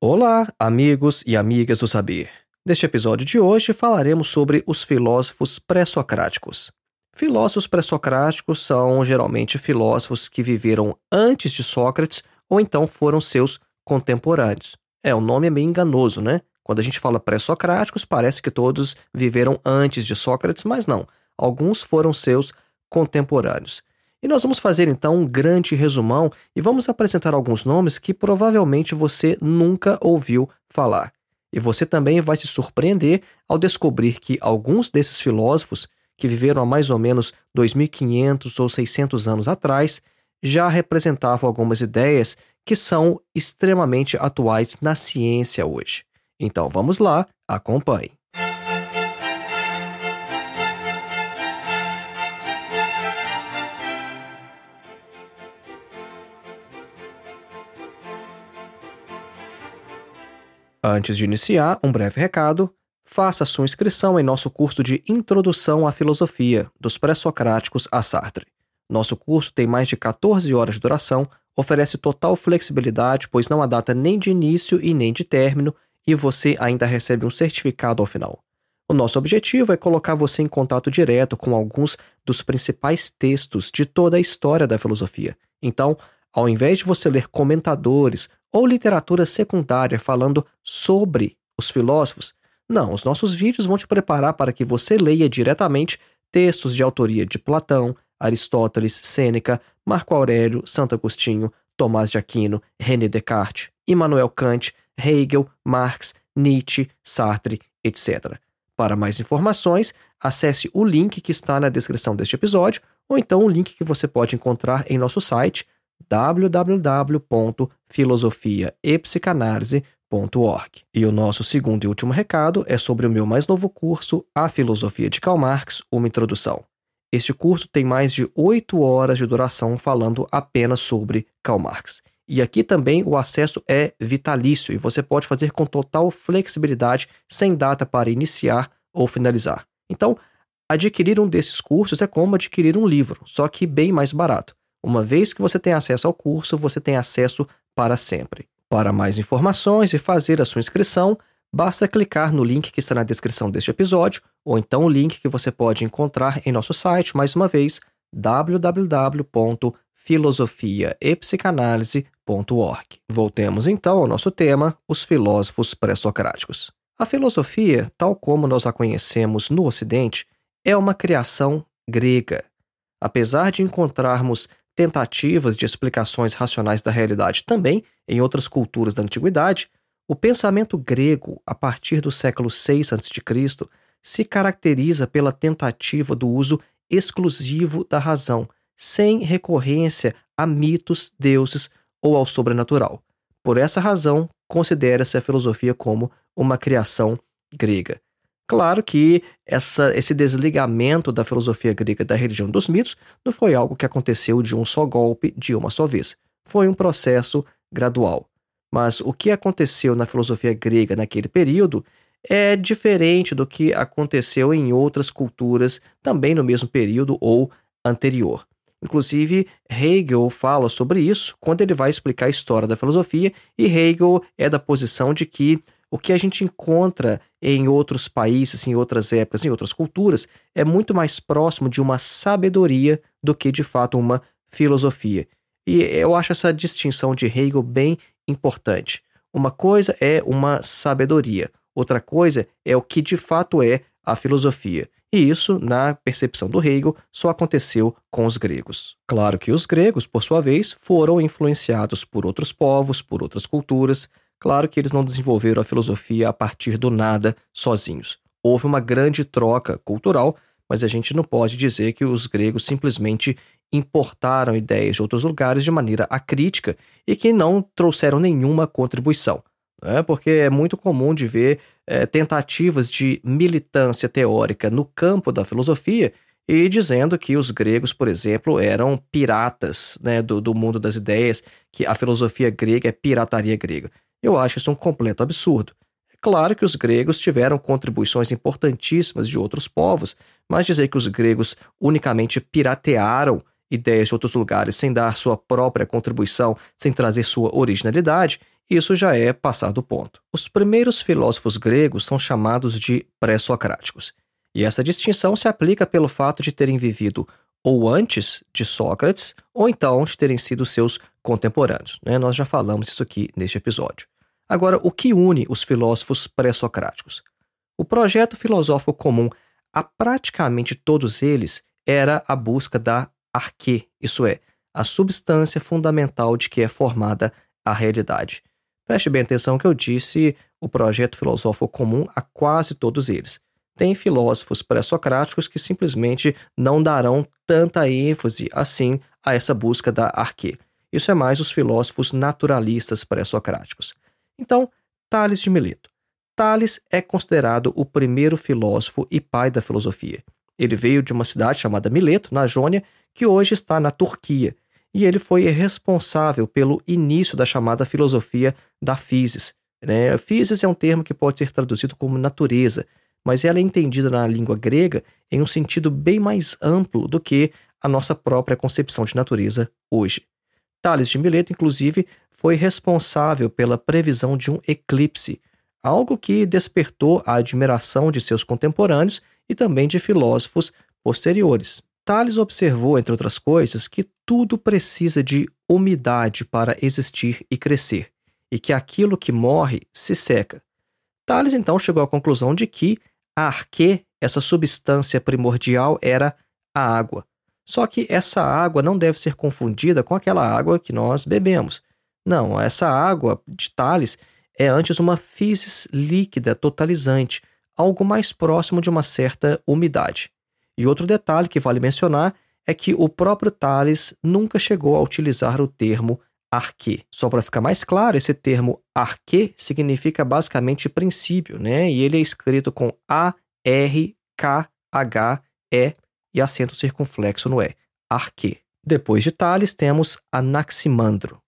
Olá, amigos e amigas do saber. Neste episódio de hoje falaremos sobre os filósofos pré-socráticos. Filósofos pré-socráticos são geralmente filósofos que viveram antes de Sócrates ou então foram seus contemporâneos. É, o nome é meio enganoso, né? Quando a gente fala pré-socráticos, parece que todos viveram antes de Sócrates, mas não. Alguns foram seus contemporâneos. E nós vamos fazer então um grande resumão e vamos apresentar alguns nomes que provavelmente você nunca ouviu falar. E você também vai se surpreender ao descobrir que alguns desses filósofos, que viveram há mais ou menos 2500 ou 600 anos atrás, já representavam algumas ideias que são extremamente atuais na ciência hoje. Então vamos lá, acompanhe. Antes de iniciar, um breve recado. Faça sua inscrição em nosso curso de Introdução à Filosofia, dos Pré-Socráticos a Sartre. Nosso curso tem mais de 14 horas de duração, oferece total flexibilidade, pois não há data nem de início e nem de término, e você ainda recebe um certificado ao final. O nosso objetivo é colocar você em contato direto com alguns dos principais textos de toda a história da filosofia. Então, ao invés de você ler comentadores ou literatura secundária falando sobre os filósofos, não, os nossos vídeos vão te preparar para que você leia diretamente textos de autoria de Platão, Aristóteles, Sêneca, Marco Aurélio, Santo Agostinho, Tomás de Aquino, René Descartes, Immanuel Kant, Hegel, Marx, Nietzsche, Sartre, etc. Para mais informações, acesse o link que está na descrição deste episódio ou então o link que você pode encontrar em nosso site www.filosofiaepsicanalise.org. E o nosso segundo e último recado é sobre o meu mais novo curso, A Filosofia de Karl Marx, uma introdução. Este curso tem mais de oito horas de duração falando apenas sobre Karl Marx. E aqui também o acesso é vitalício e você pode fazer com total flexibilidade, sem data para iniciar ou finalizar. Então, adquirir um desses cursos é como adquirir um livro, só que bem mais barato. Uma vez que você tem acesso ao curso, você tem acesso para sempre. Para mais informações e fazer a sua inscrição, basta clicar no link que está na descrição deste episódio, ou então o link que você pode encontrar em nosso site, mais uma vez, www.filosofiaepsicanalise.org. Voltemos então ao nosso tema, os filósofos pré-socráticos. A filosofia, tal como nós a conhecemos no Ocidente, é uma criação grega. Apesar de encontrarmos tentativas de explicações racionais da realidade também em outras culturas da antiguidade, o pensamento grego, a partir do século VI a.C., se caracteriza pela tentativa do uso exclusivo da razão, sem recorrência a mitos, deuses ou ao sobrenatural. Por essa razão, considera-se a filosofia como uma criação grega. Claro que essa, esse desligamento da filosofia grega da religião dos mitos não foi algo que aconteceu de um só golpe, de uma só vez. Foi um processo gradual. Mas o que aconteceu na filosofia grega naquele período é diferente do que aconteceu em outras culturas também no mesmo período ou anterior. Inclusive, Hegel fala sobre isso quando ele vai explicar a história da filosofia, e Hegel é da posição de que o que a gente encontra em outros países, em outras épocas, em outras culturas, é muito mais próximo de uma sabedoria do que de fato uma filosofia. E eu acho essa distinção de Hegel bem importante. Uma coisa é uma sabedoria, outra coisa é o que de fato é a filosofia. E isso, na percepção do Hegel, só aconteceu com os gregos. Claro que os gregos, por sua vez, foram influenciados por outros povos, por outras culturas. Claro que eles não desenvolveram a filosofia a partir do nada sozinhos. Houve uma grande troca cultural, mas a gente não pode dizer que os gregos simplesmente importaram ideias de outros lugares de maneira acrítica e que não trouxeram nenhuma contribuição. Né? Porque é muito comum de ver é, tentativas de militância teórica no campo da filosofia e dizendo que os gregos, por exemplo, eram piratas né, do, do mundo das ideias, que a filosofia grega é pirataria grega. Eu acho isso um completo absurdo. É claro que os gregos tiveram contribuições importantíssimas de outros povos, mas dizer que os gregos unicamente piratearam ideias de outros lugares sem dar sua própria contribuição, sem trazer sua originalidade, isso já é passar do ponto. Os primeiros filósofos gregos são chamados de pré-socráticos. E essa distinção se aplica pelo fato de terem vivido ou antes de Sócrates, ou então de terem sido seus contemporâneos. Né? Nós já falamos isso aqui neste episódio. Agora, o que une os filósofos pré-socráticos? O projeto filosófico comum a praticamente todos eles era a busca da arquê, isso é, a substância fundamental de que é formada a realidade. Preste bem atenção que eu disse o projeto filosófico comum a quase todos eles. Tem filósofos pré-socráticos que simplesmente não darão tanta ênfase assim a essa busca da arquê. Isso é mais os filósofos naturalistas pré-socráticos. Então, Tales de Mileto. Tales é considerado o primeiro filósofo e pai da filosofia. Ele veio de uma cidade chamada Mileto, na Jônia, que hoje está na Turquia, e ele foi responsável pelo início da chamada filosofia da physis. Né? Physis é um termo que pode ser traduzido como natureza, mas ela é entendida na língua grega em um sentido bem mais amplo do que a nossa própria concepção de natureza hoje. Tales de Mileto, inclusive, foi responsável pela previsão de um eclipse, algo que despertou a admiração de seus contemporâneos e também de filósofos posteriores. Tales observou, entre outras coisas, que tudo precisa de umidade para existir e crescer, e que aquilo que morre se seca. Tales então chegou à conclusão de que a arquê, essa substância primordial, era a água. Só que essa água não deve ser confundida com aquela água que nós bebemos. Não, essa água de Tales é antes uma physis líquida totalizante, algo mais próximo de uma certa umidade. E outro detalhe que vale mencionar é que o próprio Tales nunca chegou a utilizar o termo arquê. Só para ficar mais claro, esse termo arquê significa basicamente princípio, né? E ele é escrito com A, R, K, H, E e acento circunflexo no E. Arquê. Depois de Tales, temos Anaximandro.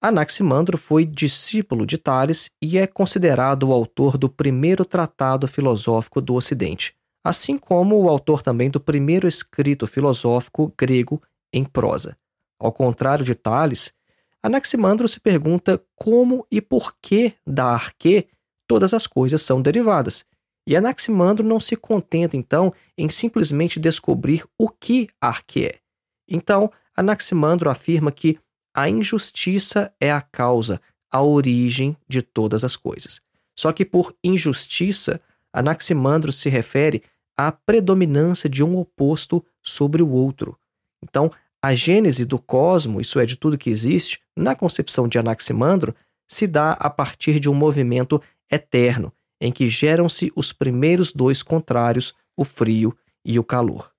Anaximandro foi discípulo de Tales e é considerado o autor do primeiro tratado filosófico do Ocidente, assim como o autor também do primeiro escrito filosófico grego em prosa. Ao contrário de Tales, Anaximandro se pergunta como e por que da arquê todas as coisas são derivadas. E Anaximandro não se contenta, então, em simplesmente descobrir o que arquê é. Então, Anaximandro afirma que a injustiça é a causa, a origem de todas as coisas. Só que por injustiça, Anaximandro se refere à predominância de um oposto sobre o outro. Então, a gênese do cosmo, isso é, de tudo que existe, na concepção de Anaximandro, se dá a partir de um movimento eterno, em que geram-se os primeiros dois contrários, o frio e o calor.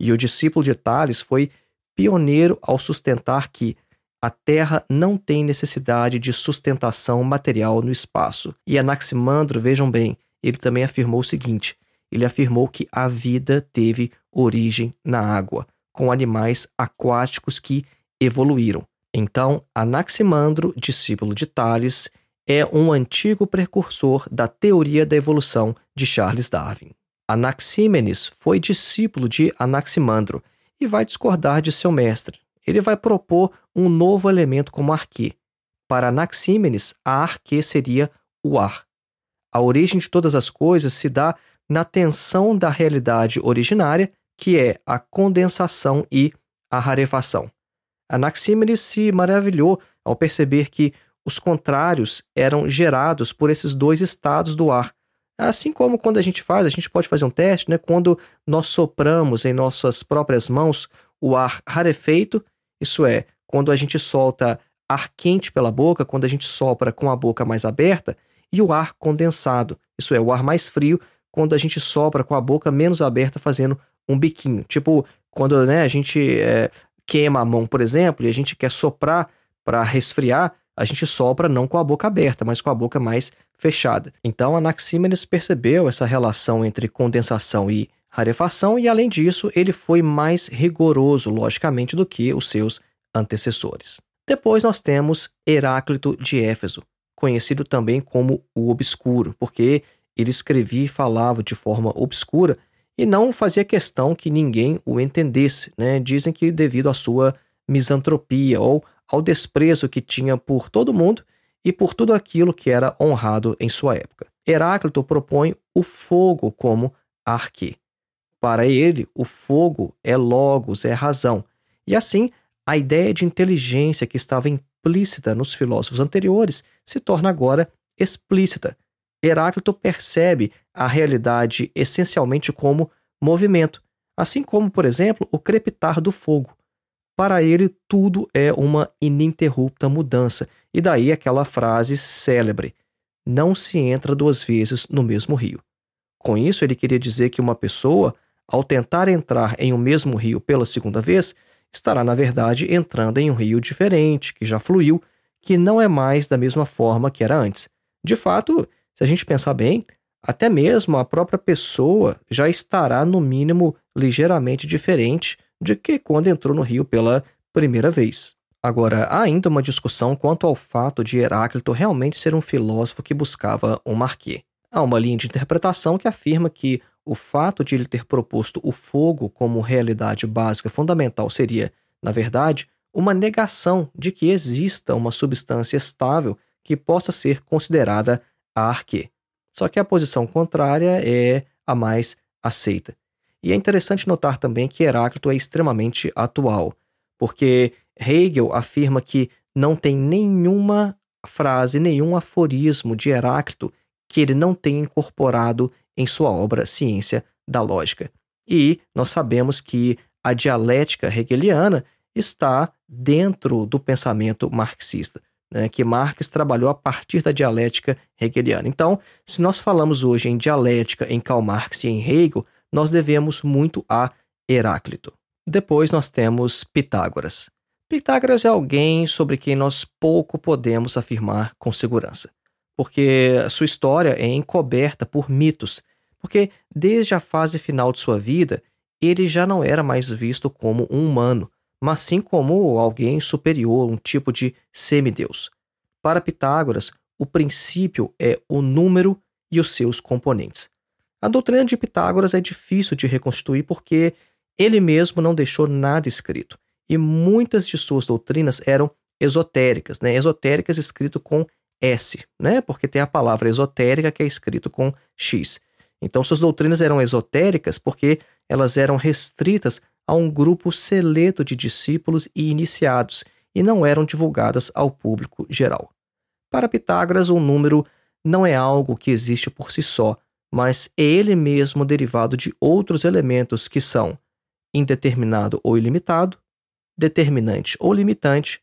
E o discípulo de Tales foi pioneiro ao sustentar que a Terra não tem necessidade de sustentação material no espaço. E Anaximandro, vejam bem, ele também afirmou o seguinte: ele afirmou que a vida teve origem na água com animais aquáticos que evoluíram. Então, Anaximandro, discípulo de Tales, é um antigo precursor da teoria da evolução de Charles Darwin. Anaxímenes foi discípulo de Anaximandro e vai discordar de seu mestre. Ele vai propor um novo elemento como arquê. Para Anaxímenes, a arquê seria o ar. A origem de todas as coisas se dá na tensão da realidade originária que é a condensação e a rarefação. Anaxímenes se maravilhou ao perceber que os contrários eram gerados por esses dois estados do ar. Assim como quando a gente faz, a gente pode fazer um teste, né? quando nós sopramos em nossas próprias mãos o ar rarefeito, isso é, quando a gente solta ar quente pela boca, quando a gente sopra com a boca mais aberta, e o ar condensado, isso é, o ar mais frio, quando a gente sopra com a boca menos aberta, fazendo um biquinho. Tipo, quando né, a gente é, queima a mão, por exemplo, e a gente quer soprar para resfriar, a gente sopra não com a boca aberta, mas com a boca mais fechada. Então, Anaxímenes percebeu essa relação entre condensação e rarefação e, além disso, ele foi mais rigoroso, logicamente, do que os seus antecessores. Depois nós temos Heráclito de Éfeso, conhecido também como o Obscuro, porque ele escrevia e falava de forma obscura e não fazia questão que ninguém o entendesse. Né? Dizem que devido à sua misantropia ou ao desprezo que tinha por todo mundo e por tudo aquilo que era honrado em sua época. Heráclito propõe o fogo como arque. Para ele, o fogo é logos, é razão. E assim, a ideia de inteligência que estava implícita nos filósofos anteriores se torna agora explícita. Heráclito percebe a realidade essencialmente como movimento, assim como, por exemplo, o crepitar do fogo. Para ele, tudo é uma ininterrupta mudança, e daí aquela frase célebre: não se entra duas vezes no mesmo rio. Com isso, ele queria dizer que uma pessoa ao tentar entrar em um mesmo rio pela segunda vez, estará, na verdade, entrando em um rio diferente, que já fluiu, que não é mais da mesma forma que era antes. De fato, se a gente pensar bem, até mesmo a própria pessoa já estará, no mínimo, ligeiramente diferente de que quando entrou no rio pela primeira vez. Agora, há ainda uma discussão quanto ao fato de Heráclito realmente ser um filósofo que buscava um marquê. Há uma linha de interpretação que afirma que o fato de ele ter proposto o fogo como realidade básica fundamental seria, na verdade, uma negação de que exista uma substância estável que possa ser considerada a arquê. Só que a posição contrária é a mais aceita. E é interessante notar também que Heráclito é extremamente atual, porque Hegel afirma que não tem nenhuma frase, nenhum aforismo de Heráclito que ele não tenha incorporado em sua obra Ciência da Lógica. E nós sabemos que a dialética hegeliana está dentro do pensamento marxista, né, que Marx trabalhou a partir da dialética hegeliana. Então, se nós falamos hoje em dialética em Karl Marx e em Hegel, nós devemos muito a Heráclito. Depois nós temos Pitágoras. Pitágoras é alguém sobre quem nós pouco podemos afirmar com segurança, porque sua história é encoberta por mitos porque desde a fase final de sua vida, ele já não era mais visto como um humano, mas sim como alguém superior, um tipo de semideus. Para Pitágoras, o princípio é o número e os seus componentes. A doutrina de Pitágoras é difícil de reconstruir porque ele mesmo não deixou nada escrito, e muitas de suas doutrinas eram esotéricas, né? esotéricas escrito com S, né? porque tem a palavra esotérica que é escrito com X. Então, suas doutrinas eram esotéricas porque elas eram restritas a um grupo seleto de discípulos e iniciados e não eram divulgadas ao público geral. Para Pitágoras, o um número não é algo que existe por si só, mas é ele mesmo derivado de outros elementos que são indeterminado ou ilimitado, determinante ou limitante,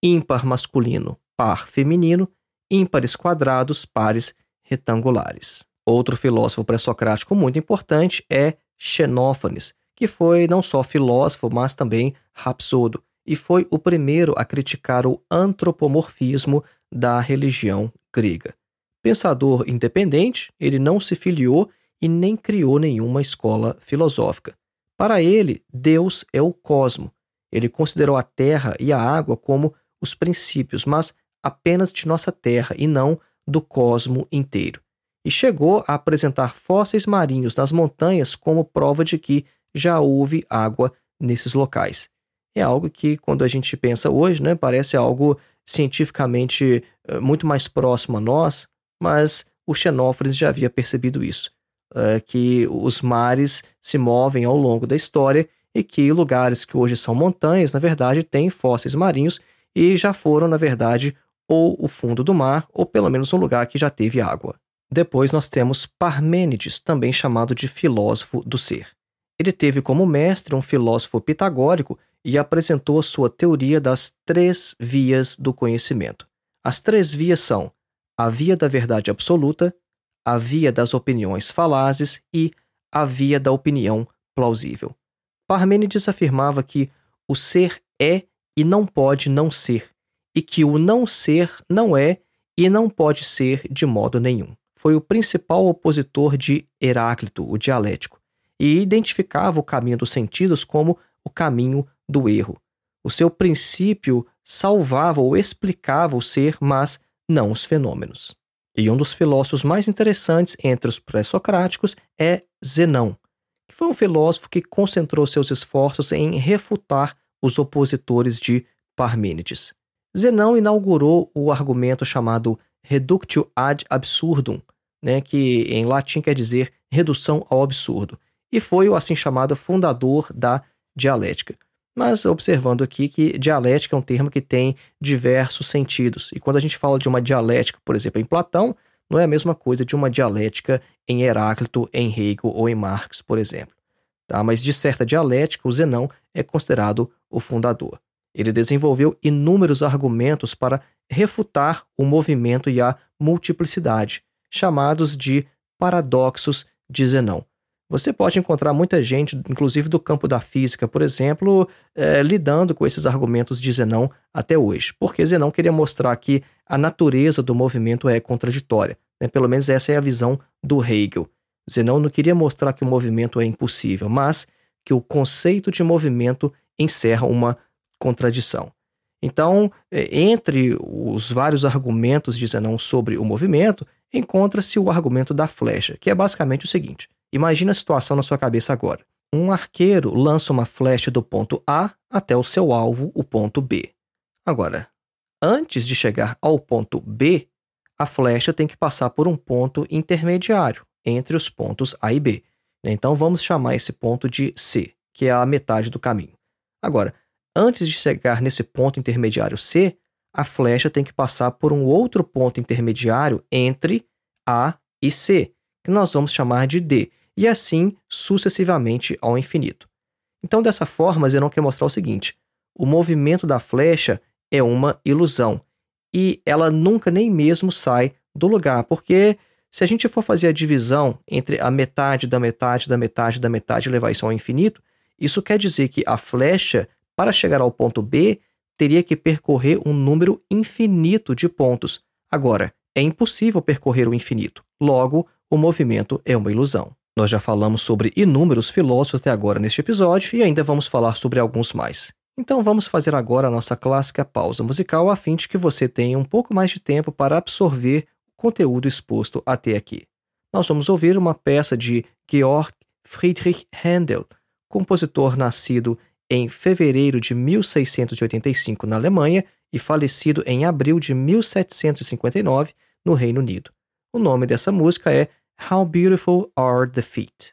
ímpar masculino, par feminino, ímpares quadrados, pares retangulares. Outro filósofo pré-socrático muito importante é Xenófanes, que foi não só filósofo, mas também rapsodo, e foi o primeiro a criticar o antropomorfismo da religião grega. Pensador independente, ele não se filiou e nem criou nenhuma escola filosófica. Para ele, Deus é o cosmo. Ele considerou a terra e a água como os princípios, mas apenas de nossa terra e não do cosmo inteiro e chegou a apresentar fósseis marinhos nas montanhas como prova de que já houve água nesses locais. É algo que, quando a gente pensa hoje, né, parece algo cientificamente uh, muito mais próximo a nós, mas o Xenófores já havia percebido isso, uh, que os mares se movem ao longo da história e que lugares que hoje são montanhas, na verdade, têm fósseis marinhos e já foram, na verdade, ou o fundo do mar, ou pelo menos um lugar que já teve água. Depois nós temos Parmênides, também chamado de filósofo do ser. Ele teve como mestre um filósofo pitagórico e apresentou sua teoria das três vias do conhecimento. As três vias são a via da verdade absoluta, a via das opiniões falazes e a via da opinião plausível. Parmênides afirmava que o ser é e não pode não ser, e que o não ser não é e não pode ser de modo nenhum. Foi o principal opositor de Heráclito, o dialético, e identificava o caminho dos sentidos como o caminho do erro. O seu princípio salvava ou explicava o ser, mas não os fenômenos. E um dos filósofos mais interessantes entre os pré-socráticos é Zenão, que foi um filósofo que concentrou seus esforços em refutar os opositores de Parmênides. Zenão inaugurou o argumento chamado reductio ad absurdum, né, que em latim quer dizer redução ao absurdo, e foi o assim chamado fundador da dialética. Mas observando aqui que dialética é um termo que tem diversos sentidos. E quando a gente fala de uma dialética, por exemplo, em Platão, não é a mesma coisa de uma dialética em Heráclito, em Hegel ou em Marx, por exemplo. Tá? Mas de certa dialética, o Zenão é considerado o fundador. Ele desenvolveu inúmeros argumentos para refutar o movimento e a multiplicidade, chamados de paradoxos de Zenão. Você pode encontrar muita gente, inclusive do campo da física, por exemplo, é, lidando com esses argumentos de Zenão até hoje, porque Zenão queria mostrar que a natureza do movimento é contraditória. Né? Pelo menos essa é a visão do Hegel. Zenão não queria mostrar que o movimento é impossível, mas que o conceito de movimento encerra uma contradição. Então, é, entre os vários argumentos de Zenão sobre o movimento, encontra-se o argumento da flecha, que é basicamente o seguinte: imagine a situação na sua cabeça agora. Um arqueiro lança uma flecha do ponto A até o seu alvo, o ponto B. Agora, antes de chegar ao ponto B, a flecha tem que passar por um ponto intermediário entre os pontos A e B. Então vamos chamar esse ponto de C, que é a metade do caminho. Agora, antes de chegar nesse ponto intermediário C, a flecha tem que passar por um outro ponto intermediário entre A e C, que nós vamos chamar de D, e assim sucessivamente ao infinito. Então, dessa forma, Zenon quer mostrar o seguinte: o movimento da flecha é uma ilusão e ela nunca nem mesmo sai do lugar, porque se a gente for fazer a divisão entre a metade da metade da metade da metade e levar isso ao infinito, isso quer dizer que a flecha, para chegar ao ponto B, teria que percorrer um número infinito de pontos. Agora, é impossível percorrer o infinito. Logo, o movimento é uma ilusão. Nós já falamos sobre inúmeros filósofos até agora neste episódio e ainda vamos falar sobre alguns mais. Então vamos fazer agora a nossa clássica pausa musical a fim de que você tenha um pouco mais de tempo para absorver o conteúdo exposto até aqui. Nós vamos ouvir uma peça de Georg Friedrich Händel, compositor nascido em fevereiro de 1685 na Alemanha e falecido em abril de 1759 no Reino Unido. O nome dessa música é How Beautiful Are the Feet.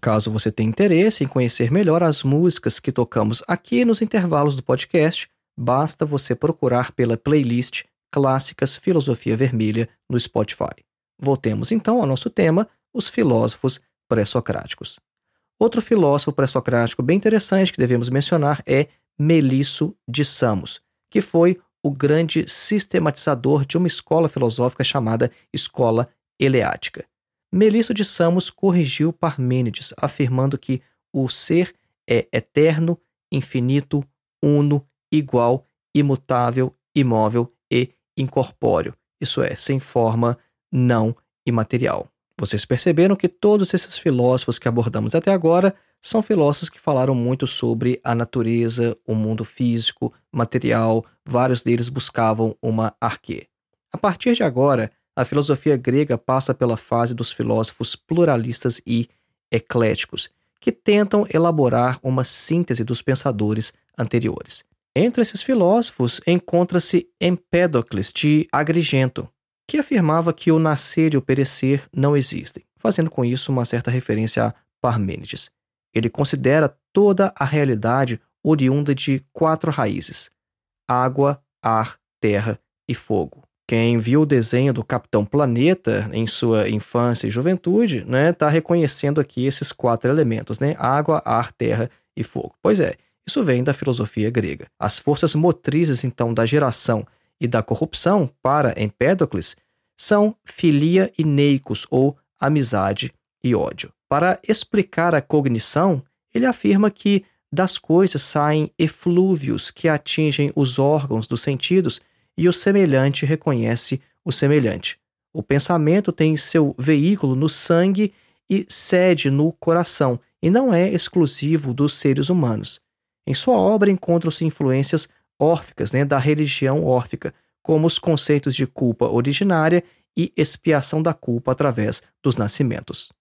Caso você tenha interesse em conhecer melhor as músicas que tocamos aqui nos intervalos do podcast, basta você procurar pela playlist Clássicas Filosofia Vermelha no Spotify. Voltemos então ao nosso tema, os filósofos pré-socráticos. Outro filósofo pré-socrático bem interessante que devemos mencionar é Melisso de Samos, que foi o grande sistematizador de uma escola filosófica chamada Escola Eleática. Melisso de Samos corrigiu Parmênides, afirmando que o ser é eterno, infinito, uno, igual, imutável, imóvel e incorpóreo, isso é, sem forma, não imaterial. Vocês perceberam que todos esses filósofos que abordamos até agora são filósofos que falaram muito sobre a natureza, o mundo físico, material, vários deles buscavam uma arquê. A partir de agora, a filosofia grega passa pela fase dos filósofos pluralistas e ecléticos, que tentam elaborar uma síntese dos pensadores anteriores. Entre esses filósofos encontra-se Empédocles de Agrigento, que afirmava que o nascer e o perecer não existem, fazendo com isso uma certa referência a Parmênides. Ele considera toda a realidade oriunda de quatro raízes: água, ar, terra e fogo. Quem viu o desenho do Capitão Planeta em sua infância e juventude, né, está reconhecendo aqui esses quatro elementos, né? Água, ar, terra e fogo. Pois é, isso vem da filosofia grega. As forças motrizes, então, da geração e da corrupção para Empédocles são filia e neicos, ou amizade e ódio. Para explicar a cognição, ele afirma que das coisas saem eflúvios que atingem os órgãos dos sentidos e o semelhante reconhece o semelhante. O pensamento tem seu veículo no sangue e sede no coração, e não é exclusivo dos seres humanos. Em sua obra encontram-se influências órficas né, da religião órfica, como os conceitos de culpa originária e expiação da culpa através dos nascimentos.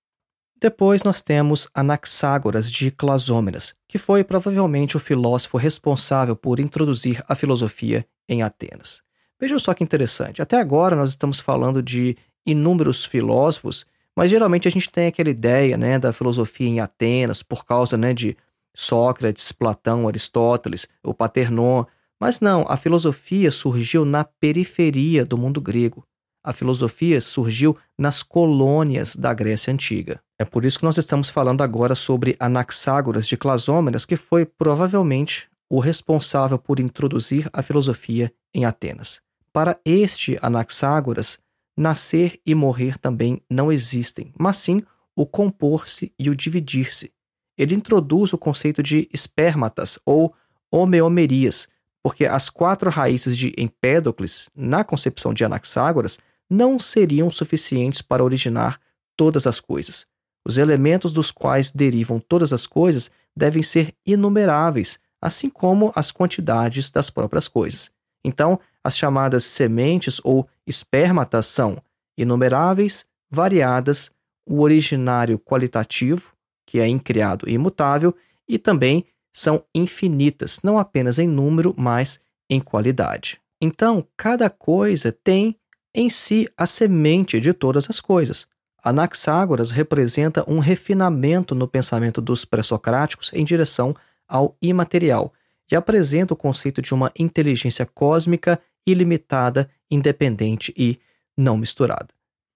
Depois nós temos Anaxágoras de Clasômenas, que foi provavelmente o filósofo responsável por introduzir a filosofia em Atenas. Vejam só que interessante. Até agora nós estamos falando de inúmeros filósofos, mas geralmente a gente tem aquela ideia né, da filosofia em Atenas por causa né, de Sócrates, Platão, Aristóteles, o Paternon. Mas não, a filosofia surgiu na periferia do mundo grego. A filosofia surgiu nas colônias da Grécia Antiga. É por isso que nós estamos falando agora sobre Anaxágoras de Clasômenas, que foi provavelmente o responsável por introduzir a filosofia em Atenas. Para este Anaxágoras, nascer e morrer também não existem, mas sim o compor-se e o dividir-se. Ele introduz o conceito de espermatas ou homeomerias, porque as quatro raízes de Empédocles, na concepção de Anaxágoras, não seriam suficientes para originar todas as coisas. Os elementos dos quais derivam todas as coisas devem ser inumeráveis, assim como as quantidades das próprias coisas. Então, as chamadas sementes ou espermatas são inumeráveis, variadas, o originário qualitativo, que é incriado e imutável, e também são infinitas, não apenas em número, mas em qualidade. Então, cada coisa tem em si a semente de todas as coisas. Anaxágoras representa um refinamento no pensamento dos pré-socráticos em direção ao imaterial e apresenta o conceito de uma inteligência cósmica ilimitada, independente e não misturada.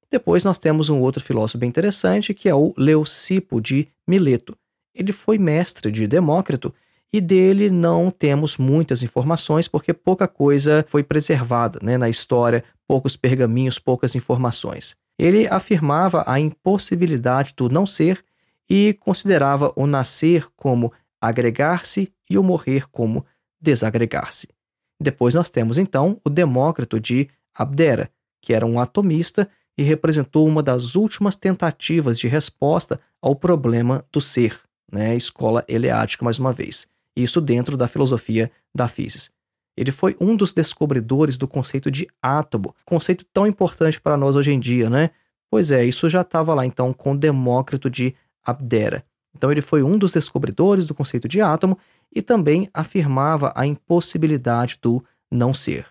Depois nós temos um outro filósofo bem interessante, que é o Leucipo de Mileto. Ele foi mestre de Demócrito e dele não temos muitas informações porque pouca coisa foi preservada né, na história, poucos pergaminhos, poucas informações. Ele afirmava a impossibilidade do não ser e considerava o nascer como agregar-se e o morrer como desagregar-se. Depois nós temos então o Demócrito de Abdera, que era um atomista e representou uma das últimas tentativas de resposta ao problema do ser, né? escola eleática mais uma vez. Isso dentro da filosofia da física. Ele foi um dos descobridores do conceito de átomo, conceito tão importante para nós hoje em dia, né? Pois é, isso já estava lá então com Demócrito de Abdera. Então ele foi um dos descobridores do conceito de átomo e também afirmava a impossibilidade do não ser.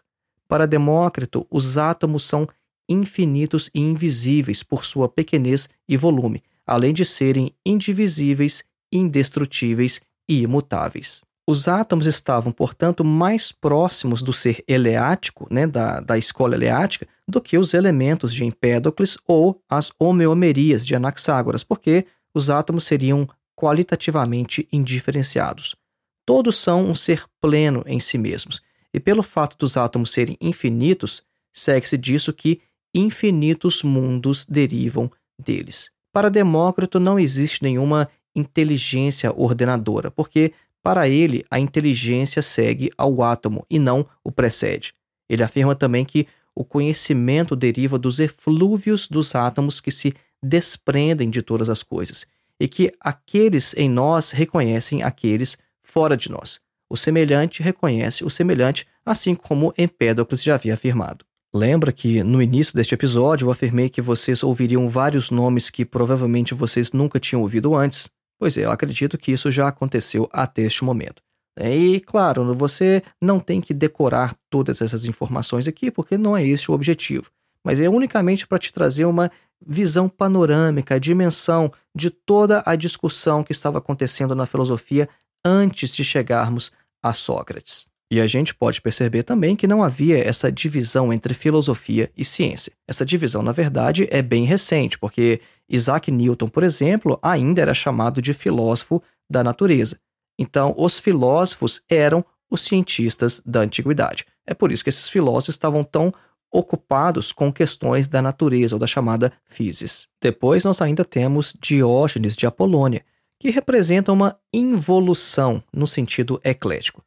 Para Demócrito, os átomos são infinitos e invisíveis por sua pequenez e volume, além de serem indivisíveis, indestrutíveis e imutáveis. Os átomos estavam, portanto, mais próximos do ser eleático, né, da, da escola eleática, do que os elementos de Empédocles ou as homeomerias de Anaxágoras, porque os átomos seriam qualitativamente indiferenciados. Todos são um ser pleno em si mesmos, e pelo fato dos átomos serem infinitos, segue-se disso que infinitos mundos derivam deles. Para Demócrito não existe nenhuma inteligência ordenadora, porque para ele a inteligência segue ao átomo e não o precede. Ele afirma também que o conhecimento deriva dos eflúvios dos átomos que se desprendem de todas as coisas, e que aqueles em nós reconhecem aqueles fora de nós. O semelhante reconhece o semelhante, assim como Empédocles já havia afirmado. Lembra que no início deste episódio eu afirmei que vocês ouviriam vários nomes que provavelmente vocês nunca tinham ouvido antes? Pois é, eu acredito que isso já aconteceu até este momento. É, e, claro, você não tem que decorar todas essas informações aqui, porque não é esse o objetivo. Mas é unicamente para te trazer uma visão panorâmica, a dimensão de toda a discussão que estava acontecendo na filosofia antes de chegarmos a Sócrates. E a gente pode perceber também que não havia essa divisão entre filosofia e ciência. Essa divisão, na verdade, é bem recente, porque Isaac Newton, por exemplo, ainda era chamado de filósofo da natureza. Então, os filósofos eram os cientistas da antiguidade. É por isso que esses filósofos estavam tão ocupados com questões da natureza ou da chamada physis. Depois nós ainda temos Diógenes de Apolônia, que representa uma involução no sentido eclético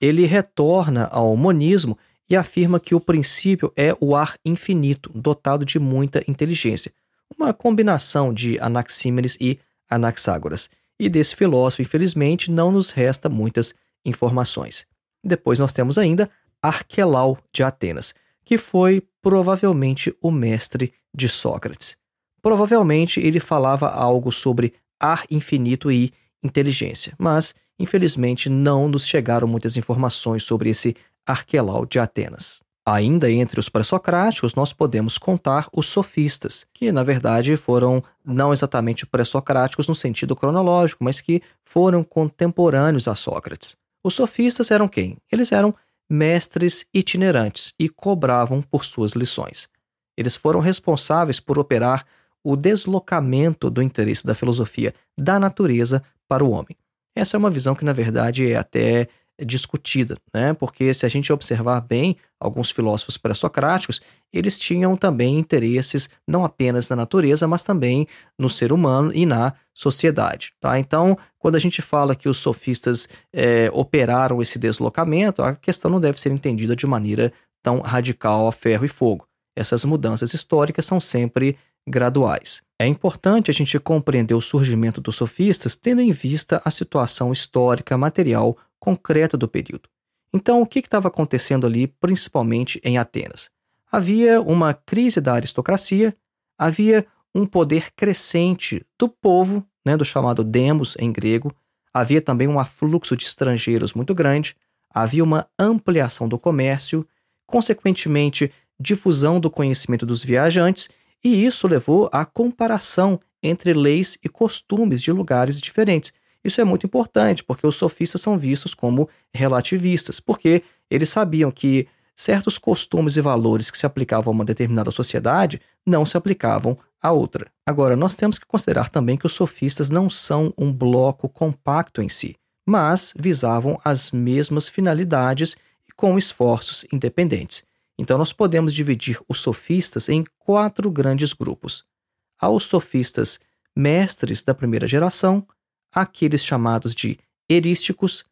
ele retorna ao monismo e afirma que o princípio é o ar infinito, dotado de muita inteligência, uma combinação de Anaxímenes e Anaxágoras. E desse filósofo, infelizmente, não nos resta muitas informações. Depois nós temos ainda Arquelau de Atenas, que foi provavelmente o mestre de Sócrates. Provavelmente ele falava algo sobre ar infinito e inteligência, mas infelizmente não nos chegaram muitas informações sobre esse Arquelau de Atenas. Ainda entre os pré-socráticos, nós podemos contar os sofistas, que na verdade foram não exatamente pré-socráticos no sentido cronológico, mas que foram contemporâneos a Sócrates. Os sofistas eram quem? Eles eram mestres itinerantes e cobravam por suas lições. Eles foram responsáveis por operar o deslocamento do interesse da filosofia da natureza para o homem. Essa é uma visão que, na verdade, é até discutida, né? Porque se a gente observar bem, alguns filósofos pré-socráticos, eles tinham também interesses não apenas na natureza, mas também no ser humano e na sociedade, tá? Então, quando a gente fala que os sofistas é, operaram esse deslocamento, a questão não deve ser entendida de maneira tão radical a ferro e fogo. Essas mudanças históricas são sempre graduais. É importante a gente compreender o surgimento dos sofistas tendo em vista a situação histórica material concreta do período. Então, o que estava acontecendo ali, principalmente em Atenas? Havia uma crise da aristocracia, havia um poder crescente do povo, né, do chamado demos em grego, havia também um afluxo de estrangeiros muito grande, havia uma ampliação do comércio, consequentemente, difusão do conhecimento dos viajantes, e isso levou à comparação entre leis e costumes de lugares diferentes. Isso é muito importante, porque os sofistas são vistos como relativistas, porque eles sabiam que certos costumes e valores que se aplicavam a uma determinada sociedade não se aplicavam a outra. Agora, nós temos que considerar também que os sofistas não são um bloco compacto em si, mas visavam as mesmas finalidades e com esforços independentes. Então, nós podemos dividir os sofistas em quatro grandes grupos. Há os sofistas mestres da primeira geração, aqueles chamados de erísticos,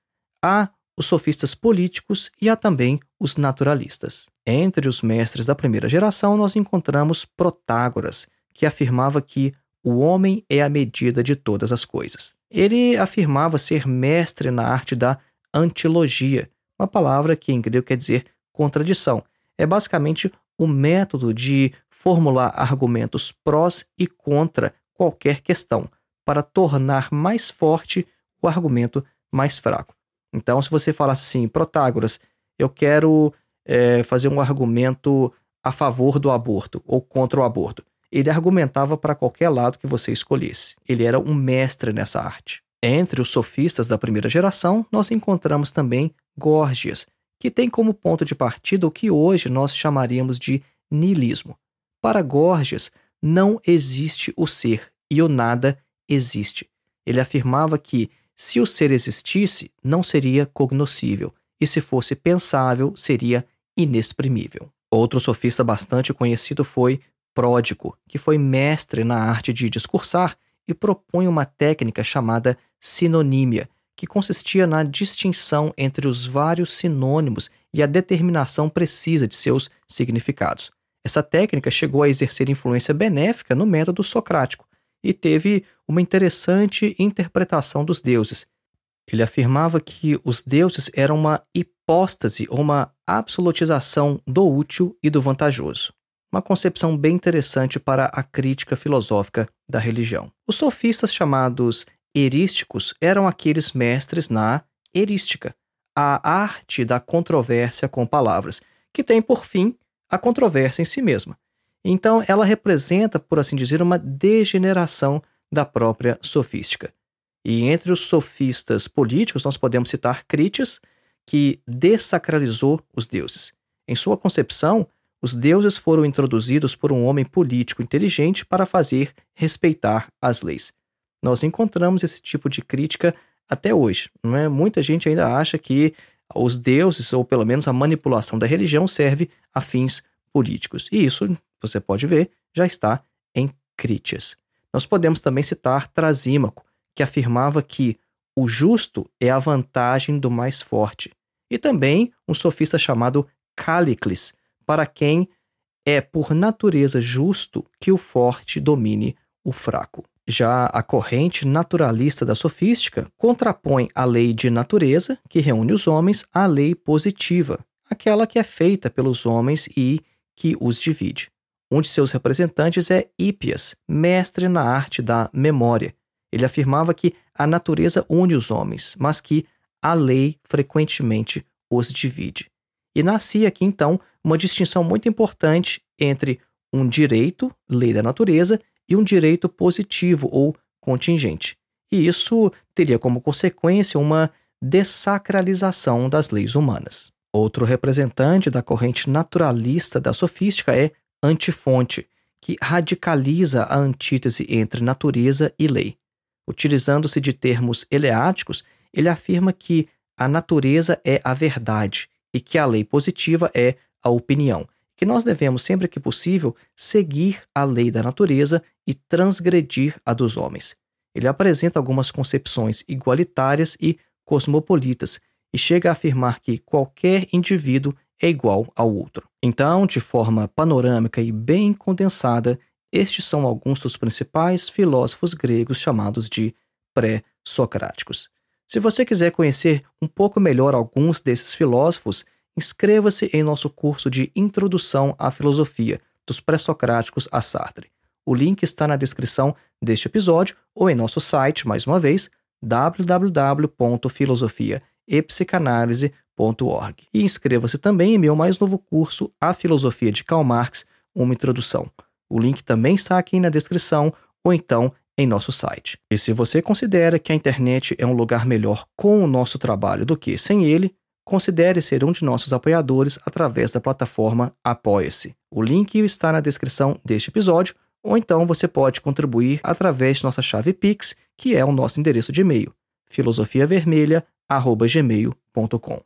há os sofistas políticos e há também os naturalistas. Entre os mestres da primeira geração, nós encontramos Protágoras, que afirmava que o homem é a medida de todas as coisas. Ele afirmava ser mestre na arte da antilogia, uma palavra que em grego quer dizer contradição. É basicamente o método de formular argumentos prós e contra qualquer questão, para tornar mais forte o argumento mais fraco. Então, se você falasse assim, Protágoras, eu quero é, fazer um argumento a favor do aborto ou contra o aborto. Ele argumentava para qualquer lado que você escolhesse. Ele era um mestre nessa arte. Entre os sofistas da primeira geração, nós encontramos também Górgias, que tem como ponto de partida o que hoje nós chamaríamos de niilismo. Para Górgias, não existe o ser e o nada existe. Ele afirmava que se o ser existisse, não seria cognoscível, e se fosse pensável, seria inexprimível. Outro sofista bastante conhecido foi Pródico, que foi mestre na arte de discursar e propõe uma técnica chamada sinonímia, que consistia na distinção entre os vários sinônimos e a determinação precisa de seus significados. Essa técnica chegou a exercer influência benéfica no método socrático, e teve uma interessante interpretação dos deuses. Ele afirmava que os deuses eram uma hipóstase ou uma absolutização do útil e do vantajoso. Uma concepção bem interessante para a crítica filosófica da religião. Os sofistas chamados erísticos eram aqueles mestres na erística, a arte da controvérsia com palavras, que tem por fim a controvérsia em si mesma. Então, ela representa, por assim dizer, uma degeneração da própria sofística. E entre os sofistas políticos, nós podemos citar Critias, que desacralizou os deuses. Em sua concepção, os deuses foram introduzidos por um homem político inteligente para fazer respeitar as leis. Nós encontramos esse tipo de crítica até hoje. Não é? Muita gente ainda acha que os deuses, ou pelo menos a manipulação da religião, serve a fins políticos. E isso você pode ver, já está em Critias. Nós podemos também citar Trasímaco, que afirmava que o justo é a vantagem do mais forte, e também um sofista chamado Calicles, para quem é por natureza justo que o forte domine o fraco. Já a corrente naturalista da sofística contrapõe a lei de natureza, que reúne os homens, à lei positiva, aquela que é feita pelos homens e que os divide. Um de seus representantes é Hípias, mestre na arte da memória. Ele afirmava que a natureza une os homens, mas que a lei frequentemente os divide. E nascia aqui então uma distinção muito importante entre um direito, lei da natureza, e um direito positivo ou contingente. E isso teria como consequência uma dessacralização das leis humanas. Outro representante da corrente naturalista da sofística é antifonte, que radicaliza a antítese entre natureza e lei. Utilizando-se de termos eleáticos, ele afirma que a natureza é a verdade e que a lei positiva é a opinião, que nós devemos, sempre que possível, seguir a lei da natureza e transgredir a dos homens. Ele apresenta algumas concepções igualitárias e cosmopolitas e chega a afirmar que qualquer indivíduo é igual ao outro. Então, de forma panorâmica e bem condensada, estes são alguns dos principais filósofos gregos chamados de pré-socráticos. Se você quiser conhecer um pouco melhor alguns desses filósofos, inscreva-se em nosso curso de Introdução à Filosofia, dos pré-socráticos a Sartre. O link está na descrição deste episódio ou em nosso site, mais uma vez, E inscreva-se também em meu mais novo curso, A Filosofia de Karl Marx, uma introdução. O link também está aqui na descrição ou então em nosso site. E se você considera que a internet é um lugar melhor com o nosso trabalho do que sem ele, considere ser um de nossos apoiadores através da plataforma Apoia-se. O link está na descrição deste episódio, ou então você pode contribuir através de nossa chave Pix, que é o nosso endereço de e-mail, filosofiavermelha@gmail.com.